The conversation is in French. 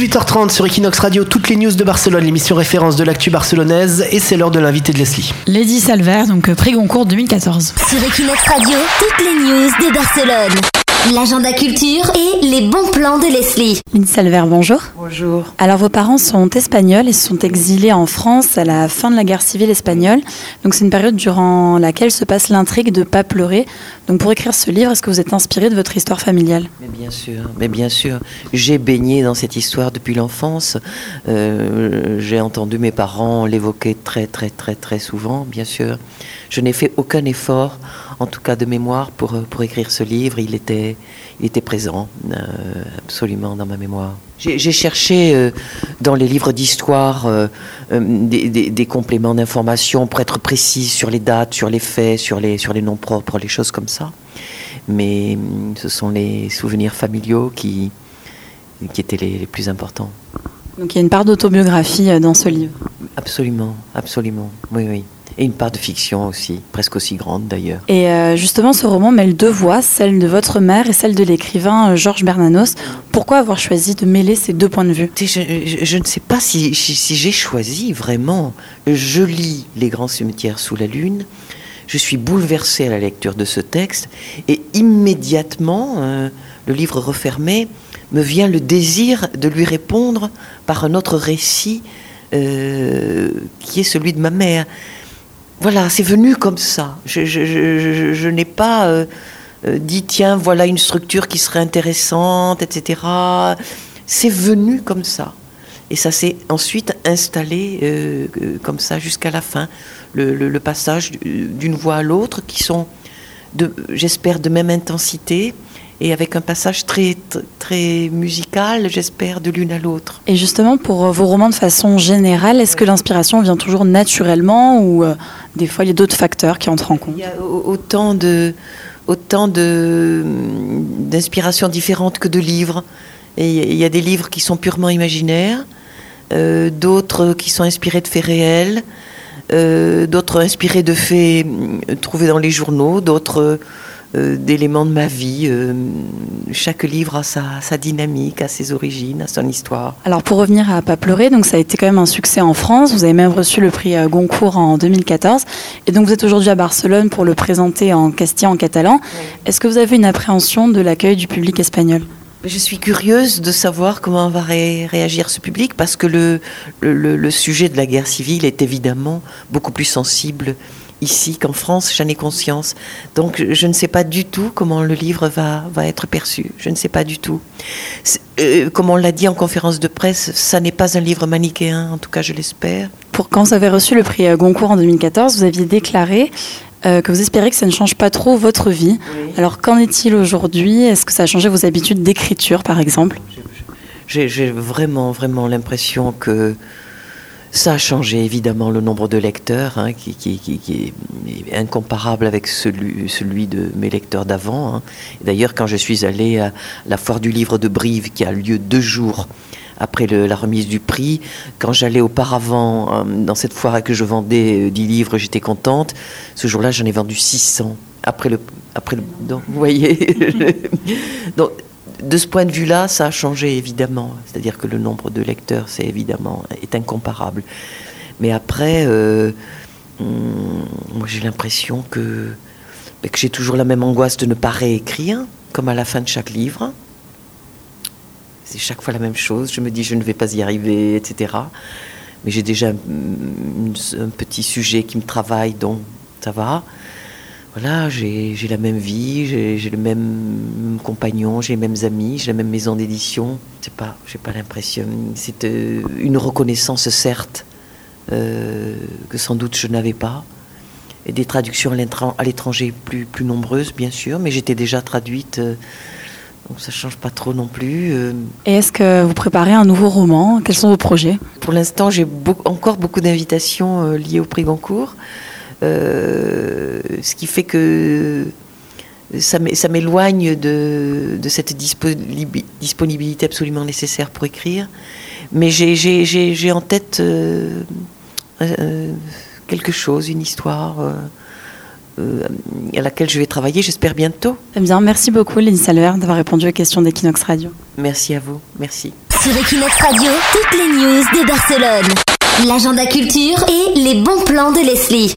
18h30 sur Equinox Radio, toutes les news de Barcelone, l'émission référence de l'actu barcelonaise, et c'est l'heure de l'invité de Leslie. Lady Salver, donc prix Goncourt 2014. Sur Equinox Radio, toutes les news de Barcelone. L'agenda culture et les bons plans de Leslie. Lady Salver, bonjour. Bonjour. Alors vos parents sont espagnols et se sont exilés en France à la fin de la guerre civile espagnole. Donc c'est une période durant laquelle se passe l'intrigue de Pas pleurer. Donc pour écrire ce livre, est-ce que vous êtes inspiré de votre histoire familiale? Mais bien sûr, mais bien sûr. J'ai baigné dans cette histoire depuis l'enfance. Euh, J'ai entendu mes parents l'évoquer très très très très souvent, bien sûr. Je n'ai fait aucun effort, en tout cas de mémoire, pour, pour écrire ce livre. Il était, il était présent euh, absolument dans ma mémoire. J'ai cherché euh, dans les livres d'histoire euh, euh, des, compléments d'information pour être précis sur les dates, sur les faits, sur les, sur les noms propres, les choses comme ça. Mais hum, ce sont les souvenirs familiaux qui, qui étaient les, les plus importants. Donc il y a une part d'autobiographie euh, dans ce livre. Absolument, absolument. Oui, oui. Et une part de fiction aussi, presque aussi grande d'ailleurs. Et euh, justement, ce roman mêle deux voix, celle de votre mère et celle de l'écrivain euh, Georges Bernanos. Pourquoi avoir choisi de mêler ces deux points de vue? Je, je- je ne sais pas si, si- si j'ai choisi vraiment. Je lis Les grands cimetières sous la lune. Je suis bouleversée à la lecture de ce texte et immédiatement, euh, le livre refermé, me vient le désir de lui répondre par un autre récit euh, qui est celui de ma mère. Voilà, c'est venu comme ça. Je, n'ai pas euh, euh, dit, tiens, voilà une structure qui serait intéressante, etc. C'est venu comme ça. Et ça s'est ensuite installé comme ça jusqu'à la fin. Le, le- passage d'une voix à l'autre qui sont, j'espère, de même intensité et avec un passage très, très, musical, j'espère, de l'une à l'autre. Et justement, pour euh, vos romans de façon générale, est-ce que l'inspiration vient toujours naturellement ou euh, des fois il y a d'autres facteurs qui entrent en compte? Il y a au- autant de autant d'inspirations différentes que de livres. Et il y a des livres qui sont purement imaginaires, euh, d'autres qui sont inspirés de faits réels, euh, d'autres inspirés de faits trouvés dans les journaux, d'autres d'éléments de ma vie. Euh, chaque livre a sa, sa dynamique, a ses origines, a son histoire. Alors pour revenir à Pas pleurer, donc ça a été quand même un succès en France. Vous avez même reçu le prix euh, Goncourt en 2014. Et donc vous êtes aujourd'hui à Barcelone pour le présenter en castillan, en catalan. Est-ce que vous avez une appréhension de l'accueil du public espagnol? Je suis curieuse de savoir comment va ré- réagir ce public parce que le, le, le- le sujet de la guerre civile est évidemment beaucoup plus sensible ici qu'en France, j'en ai conscience. Donc je- ne sais pas du tout comment le livre va, va être perçu. Je ne sais pas du tout. Euh, comme on l'a dit en conférence de presse, ça n'est pas un livre manichéen, en tout cas je l'espère. Pour quand vous avez reçu le prix euh, Goncourt en 2014, vous aviez déclaré euh, que vous espérez que ça ne change pas trop votre vie. Alors qu'en est-il aujourd'hui? Est-ce que ça a changé vos habitudes d'écriture, par exemple? J'ai vraiment, vraiment l'impression que ça a changé évidemment le nombre de lecteurs, hein, qui, est incomparable avec celui, de mes lecteurs d'avant. hein. D'ailleurs, quand je suis allée à la foire du livre de Brive, qui a lieu deux jours après la remise du prix, quand j'allais auparavant euh, dans cette foire et que je vendais euh, 10 livres, j'étais contente. Ce jour-là, j'en ai vendu 600. Après le, après le, donc, vous voyez. donc, de ce point de vue-là, ça a changé évidemment. C'est-à-dire que le nombre de lecteurs, c'est évidemment est incomparable. Mais après, euh, hum, moi j'ai l'impression que, que j'ai toujours la même angoisse de ne pas réécrire, comme à la fin de chaque livre. C'est chaque fois la même chose. Je me dis je ne vais pas y arriver, etc. Mais j'ai déjà hum, un petit sujet qui me travaille, donc ça va voilà, j'ai la même vie, j'ai le même compagnon, j'ai les mêmes amis, j'ai la même maison d'édition. C'est pas, j'ai pas l'impression. C'est euh, une reconnaissance certes euh, que sans doute je n'avais pas. Et des traductions à l'étran- à l'étranger plus plus nombreuses, bien sûr, mais j'étais déjà traduite, euh, donc ça change pas trop non plus. euh. Et est-ce que vous préparez un nouveau roman? Quels sont vos projets? Pour l'instant, j'ai encore beaucoup d'invitations liées au prix Goncourt, ce qui fait que ça m'é- ça m'éloigne de, de cette disponibi- disponibilité absolument nécessaire pour écrire. Mais j'ai- en tête euh, euh, quelque chose, une histoire euh, euh, à laquelle je vais travailler, j'espère bientôt. Très bien, merci beaucoup Lynn Salver d'avoir répondu aux questions d'Equinox Radio. Merci à vous, merci. Sur Equinox Radio, toutes les news de Barcelone. L'agenda culture et les bons plans de Leslie.